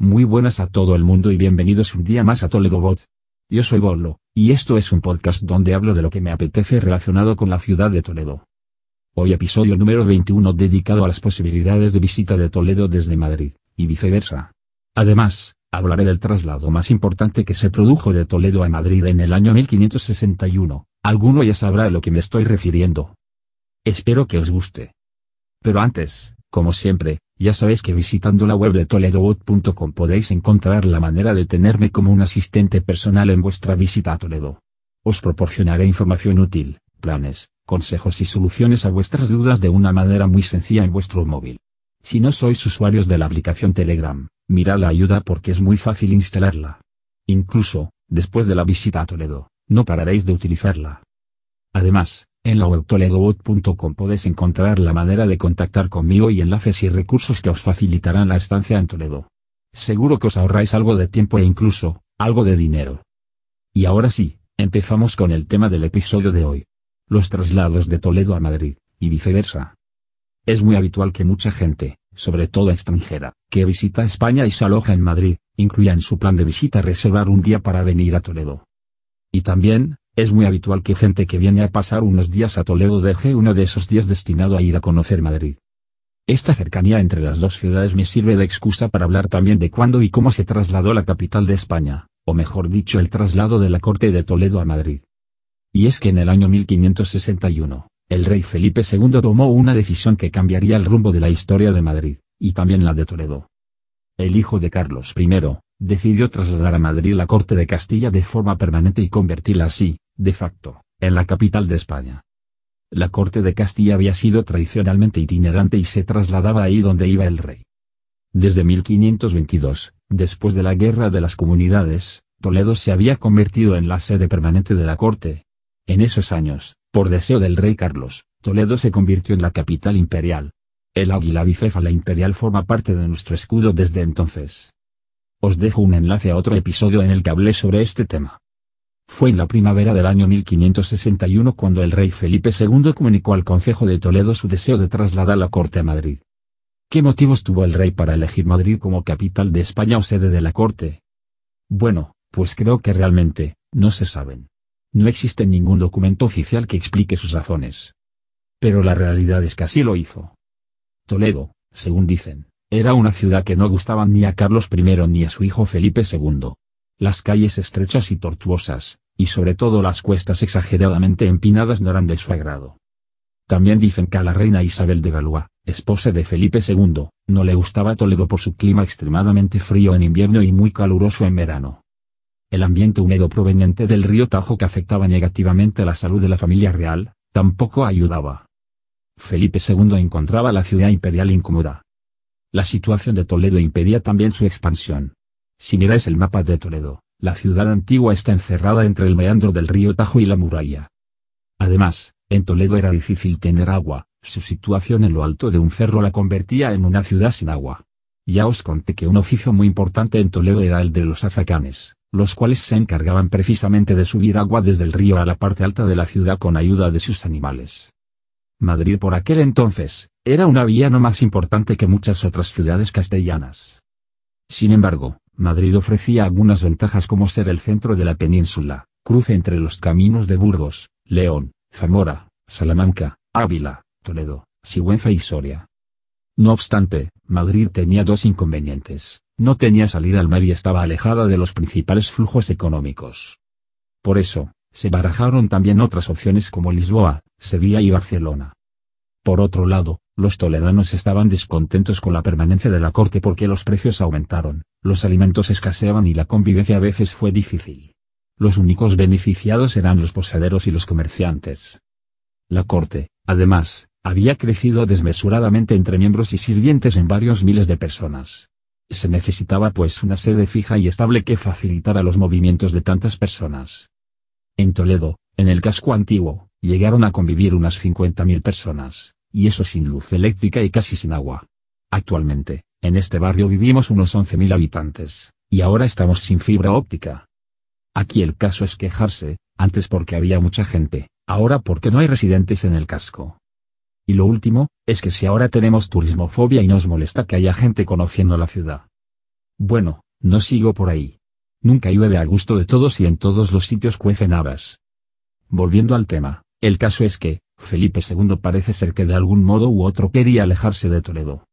Muy buenas a todo el mundo y bienvenidos un día más a Toledo Bot. Yo soy Bolo, y esto es un podcast donde hablo de lo que me apetece relacionado con la ciudad de Toledo. Hoy episodio número 21 dedicado a las posibilidades de visita de Toledo desde Madrid, y viceversa. Además, hablaré del traslado más importante que se produjo de Toledo a Madrid en el año 1561, alguno ya sabrá a lo que me estoy refiriendo. Espero que os guste. Pero antes, como siempre, ya sabéis que visitando la web de toledobot.com podéis encontrar la manera de tenerme como un asistente personal en vuestra visita a Toledo. Os proporcionaré información útil, planes, consejos y soluciones a vuestras dudas de una manera muy sencilla en vuestro móvil. Si no sois usuarios de la aplicación Telegram, mirad la ayuda porque es muy fácil instalarla. Incluso, después de la visita a Toledo, no pararéis de utilizarla. Además, en la web toledobot.com podéis encontrar la manera de contactar conmigo y enlaces y recursos que os facilitarán la estancia en Toledo. Seguro que os ahorráis algo de tiempo e incluso, algo de dinero. Y ahora sí, empezamos con el tema del episodio de hoy. Los traslados de Toledo a Madrid, y viceversa. Es muy habitual que mucha gente, sobre todo extranjera, que visita España y se aloja en Madrid, incluya en su plan de visita reservar un día para venir a Toledo. Y también, es muy habitual que gente que viene a pasar unos días a Toledo deje uno de esos días destinado a ir a conocer Madrid. Esta cercanía entre las dos ciudades me sirve de excusa para hablar también de cuándo y cómo se trasladó la capital de España, o mejor dicho el traslado de la corte de Toledo a Madrid. Y es que en el año 1561, el rey Felipe II tomó una decisión que cambiaría el rumbo de la historia de Madrid, y también la de Toledo. El hijo de Carlos I, decidió trasladar a Madrid la corte de Castilla de forma permanente y convertirla así, de facto, en la capital de España. La corte de Castilla había sido tradicionalmente itinerante y se trasladaba ahí donde iba el rey. Desde 1522, después de la Guerra de las Comunidades, Toledo se había convertido en la sede permanente de la corte. En esos años, por deseo del rey Carlos, Toledo se convirtió en la capital imperial. El águila bicéfala imperial forma parte de nuestro escudo desde entonces. Os dejo un enlace a otro episodio en el que hablé sobre este tema. Fue en la primavera del año 1561 cuando el rey Felipe II comunicó al Consejo de Toledo su deseo de trasladar la corte a Madrid. ¿Qué motivos tuvo el rey para elegir Madrid como capital de España o sede de la corte? Bueno, pues creo que realmente, no se saben. No existe ningún documento oficial que explique sus razones. Pero la realidad es que así lo hizo. Toledo, según dicen, era una ciudad que no gustaba ni a Carlos I ni a su hijo Felipe II las calles estrechas y tortuosas, y sobre todo las cuestas exageradamente empinadas no eran de su agrado. También dicen que a la reina Isabel de Valois, esposa de Felipe II, no le gustaba Toledo por su clima extremadamente frío en invierno y muy caluroso en verano. El ambiente húmedo proveniente del río Tajo que afectaba negativamente la salud de la familia real, tampoco ayudaba. Felipe II encontraba la ciudad imperial incómoda. La situación de Toledo impedía también su expansión. Si miráis el mapa de Toledo, la ciudad antigua está encerrada entre el meandro del río Tajo y la muralla. Además, en Toledo era difícil tener agua, su situación en lo alto de un cerro la convertía en una ciudad sin agua. Ya os conté que un oficio muy importante en Toledo era el de los azacanes, los cuales se encargaban precisamente de subir agua desde el río a la parte alta de la ciudad con ayuda de sus animales. Madrid por aquel entonces, era una vía no más importante que muchas otras ciudades castellanas. Sin embargo, Madrid ofrecía algunas ventajas como ser el centro de la península, cruce entre los caminos de Burgos, León, Zamora, Salamanca, Ávila, Toledo, Sigüenza y Soria. No obstante, Madrid tenía dos inconvenientes, no tenía salida al mar y estaba alejada de los principales flujos económicos. Por eso, se barajaron también otras opciones como Lisboa, Sevilla y Barcelona. Por otro lado, los toledanos estaban descontentos con la permanencia de la corte porque los precios aumentaron, los alimentos escaseaban y la convivencia a veces fue difícil. Los únicos beneficiados eran los posaderos y los comerciantes. La corte, además, había crecido desmesuradamente entre miembros y sirvientes en varios miles de personas. Se necesitaba pues una sede fija y estable que facilitara los movimientos de tantas personas. En Toledo, en el casco antiguo, llegaron a convivir unas 50.000 personas y eso sin luz eléctrica y casi sin agua. Actualmente, en este barrio vivimos unos 11.000 habitantes, y ahora estamos sin fibra óptica. Aquí el caso es quejarse, antes porque había mucha gente, ahora porque no hay residentes en el casco. Y lo último, es que si ahora tenemos turismofobia y nos molesta que haya gente conociendo la ciudad. Bueno, no sigo por ahí. Nunca llueve a gusto de todos y en todos los sitios cuecen habas. Volviendo al tema, el caso es que, Felipe II parece ser que de algún modo u otro quería alejarse de Toledo.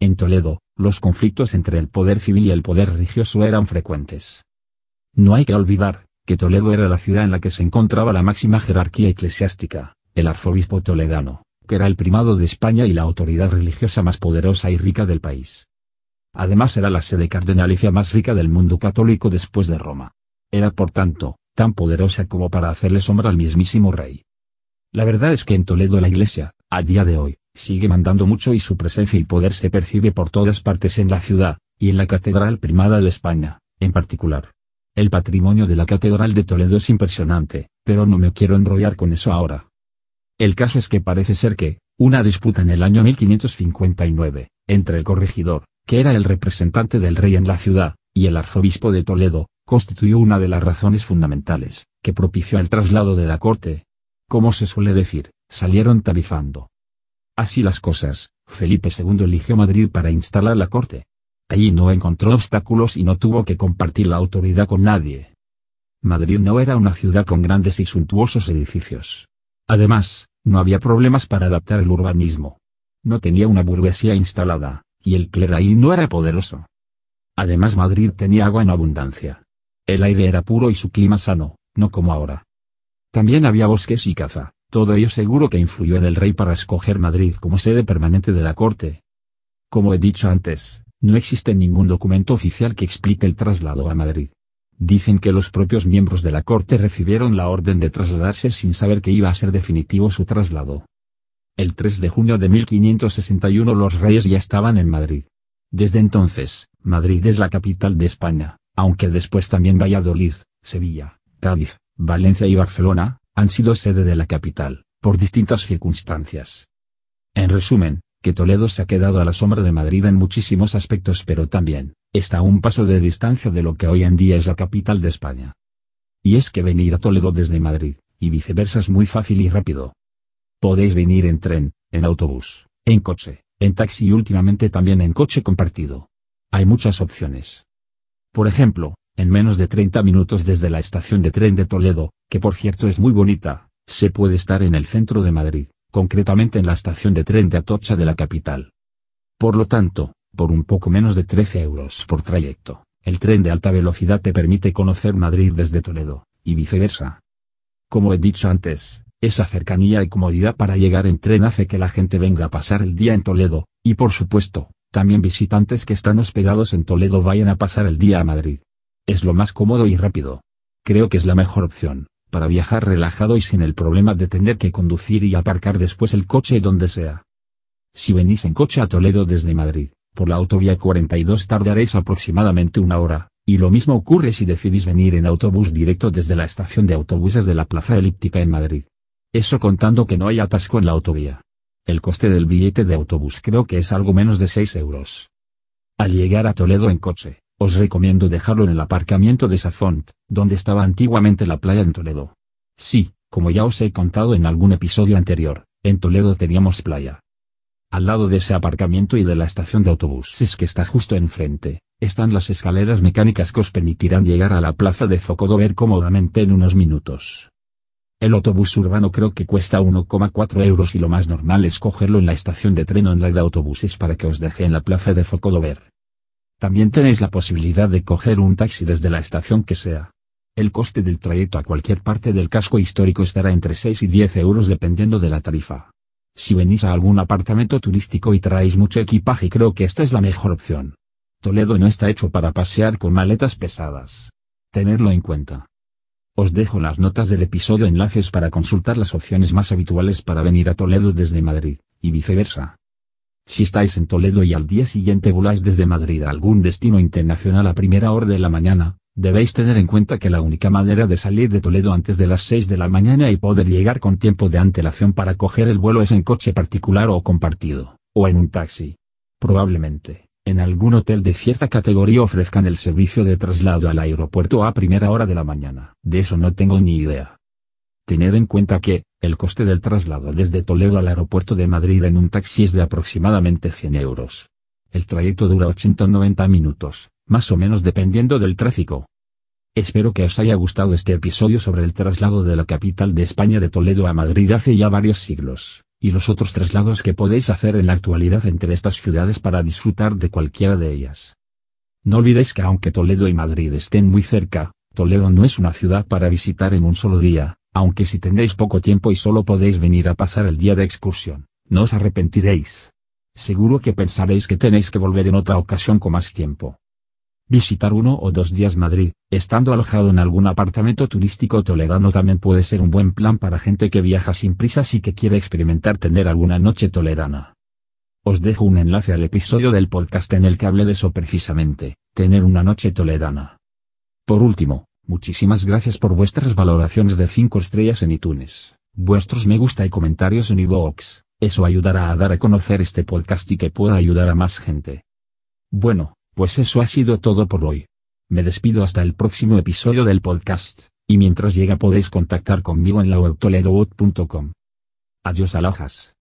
En Toledo, los conflictos entre el poder civil y el poder religioso eran frecuentes. No hay que olvidar, que Toledo era la ciudad en la que se encontraba la máxima jerarquía eclesiástica, el arzobispo toledano, que era el primado de España y la autoridad religiosa más poderosa y rica del país. Además era la sede cardenalicia más rica del mundo católico después de Roma. Era por tanto, tan poderosa como para hacerle sombra al mismísimo rey. La verdad es que en Toledo la iglesia, a día de hoy, sigue mandando mucho y su presencia y poder se percibe por todas partes en la ciudad, y en la Catedral Primada de España, en particular. El patrimonio de la Catedral de Toledo es impresionante, pero no me quiero enrollar con eso ahora. El caso es que parece ser que, una disputa en el año 1559, entre el corregidor, que era el representante del rey en la ciudad, y el arzobispo de Toledo, constituyó una de las razones fundamentales, que propició el traslado de la corte. Como se suele decir, salieron tarifando. Así las cosas, Felipe II eligió Madrid para instalar la corte. Allí no encontró obstáculos y no tuvo que compartir la autoridad con nadie. Madrid no era una ciudad con grandes y suntuosos edificios. Además, no había problemas para adaptar el urbanismo. No tenía una burguesía instalada, y el clero ahí no era poderoso. Además Madrid tenía agua en abundancia. El aire era puro y su clima sano, no como ahora. También había bosques y caza, todo ello seguro que influyó en el rey para escoger Madrid como sede permanente de la corte. Como he dicho antes, no existe ningún documento oficial que explique el traslado a Madrid. Dicen que los propios miembros de la corte recibieron la orden de trasladarse sin saber que iba a ser definitivo su traslado. El 3 de junio de 1561 los reyes ya estaban en Madrid. Desde entonces, Madrid es la capital de España, aunque después también Valladolid, Sevilla, Cádiz, Valencia y Barcelona, han sido sede de la capital, por distintas circunstancias. En resumen, que Toledo se ha quedado a la sombra de Madrid en muchísimos aspectos pero también, está a un paso de distancia de lo que hoy en día es la capital de España. Y es que venir a Toledo desde Madrid, y viceversa es muy fácil y rápido, Podéis venir en tren, en autobús, en coche, en taxi y últimamente también en coche compartido. Hay muchas opciones. Por ejemplo, en menos de 30 minutos desde la estación de tren de Toledo, que por cierto es muy bonita, se puede estar en el centro de Madrid, concretamente en la estación de tren de Atocha de la capital. Por lo tanto, por un poco menos de 13 euros por trayecto, el tren de alta velocidad te permite conocer Madrid desde Toledo, y viceversa. Como he dicho antes, esa cercanía y comodidad para llegar en tren hace que la gente venga a pasar el día en Toledo, y por supuesto, también visitantes que están hospedados en Toledo vayan a pasar el día a Madrid. Es lo más cómodo y rápido. Creo que es la mejor opción, para viajar relajado y sin el problema de tener que conducir y aparcar después el coche donde sea. Si venís en coche a Toledo desde Madrid, por la autovía 42 tardaréis aproximadamente una hora, y lo mismo ocurre si decidís venir en autobús directo desde la estación de autobuses de la Plaza Elíptica en Madrid. Eso contando que no hay atasco en la autovía. El coste del billete de autobús creo que es algo menos de 6 euros. Al llegar a Toledo en coche, os recomiendo dejarlo en el aparcamiento de Safont, donde estaba antiguamente la playa en Toledo. Sí, como ya os he contado en algún episodio anterior, en Toledo teníamos playa. Al lado de ese aparcamiento y de la estación de autobuses que está justo enfrente, están las escaleras mecánicas que os permitirán llegar a la plaza de Zocodover cómodamente en unos minutos. El autobús urbano creo que cuesta 1,4 euros y lo más normal es cogerlo en la estación de tren o en la de autobuses para que os deje en la plaza de Focodover. También tenéis la posibilidad de coger un taxi desde la estación que sea. El coste del trayecto a cualquier parte del casco histórico estará entre 6 y 10 euros dependiendo de la tarifa. Si venís a algún apartamento turístico y traéis mucho equipaje creo que esta es la mejor opción. Toledo no está hecho para pasear con maletas pesadas. Tenerlo en cuenta. Os dejo las notas del episodio enlaces para consultar las opciones más habituales para venir a Toledo desde Madrid, y viceversa. Si estáis en Toledo y al día siguiente voláis desde Madrid a algún destino internacional a primera hora de la mañana, debéis tener en cuenta que la única manera de salir de Toledo antes de las 6 de la mañana y poder llegar con tiempo de antelación para coger el vuelo es en coche particular o compartido, o en un taxi. Probablemente en algún hotel de cierta categoría ofrezcan el servicio de traslado al aeropuerto a primera hora de la mañana. De eso no tengo ni idea. Tened en cuenta que, el coste del traslado desde Toledo al aeropuerto de Madrid en un taxi es de aproximadamente 100 euros. El trayecto dura 80 o 90 minutos, más o menos dependiendo del tráfico. Espero que os haya gustado este episodio sobre el traslado de la capital de España de Toledo a Madrid hace ya varios siglos, y los otros traslados que podéis hacer en la actualidad entre estas ciudades para disfrutar de cualquiera de ellas. No olvidéis que aunque Toledo y Madrid estén muy cerca, Toledo no es una ciudad para visitar en un solo día, aunque si tenéis poco tiempo y solo podéis venir a pasar el día de excursión, no os arrepentiréis. Seguro que pensaréis que tenéis que volver en otra ocasión con más tiempo. Visitar uno o dos días Madrid, estando alojado en algún apartamento turístico toledano también puede ser un buen plan para gente que viaja sin prisas y que quiere experimentar tener alguna noche toledana. Os dejo un enlace al episodio del podcast en el que hablé de eso precisamente, tener una noche toledana. Por último, muchísimas gracias por vuestras valoraciones de 5 estrellas en iTunes, vuestros me gusta y comentarios en iVoox, eso ayudará a dar a conocer este podcast y que pueda ayudar a más gente. Bueno, pues eso ha sido todo por hoy. Me despido hasta el próximo episodio del podcast, y mientras llega podéis contactar conmigo en la web toledobot.com. Adiós alojas.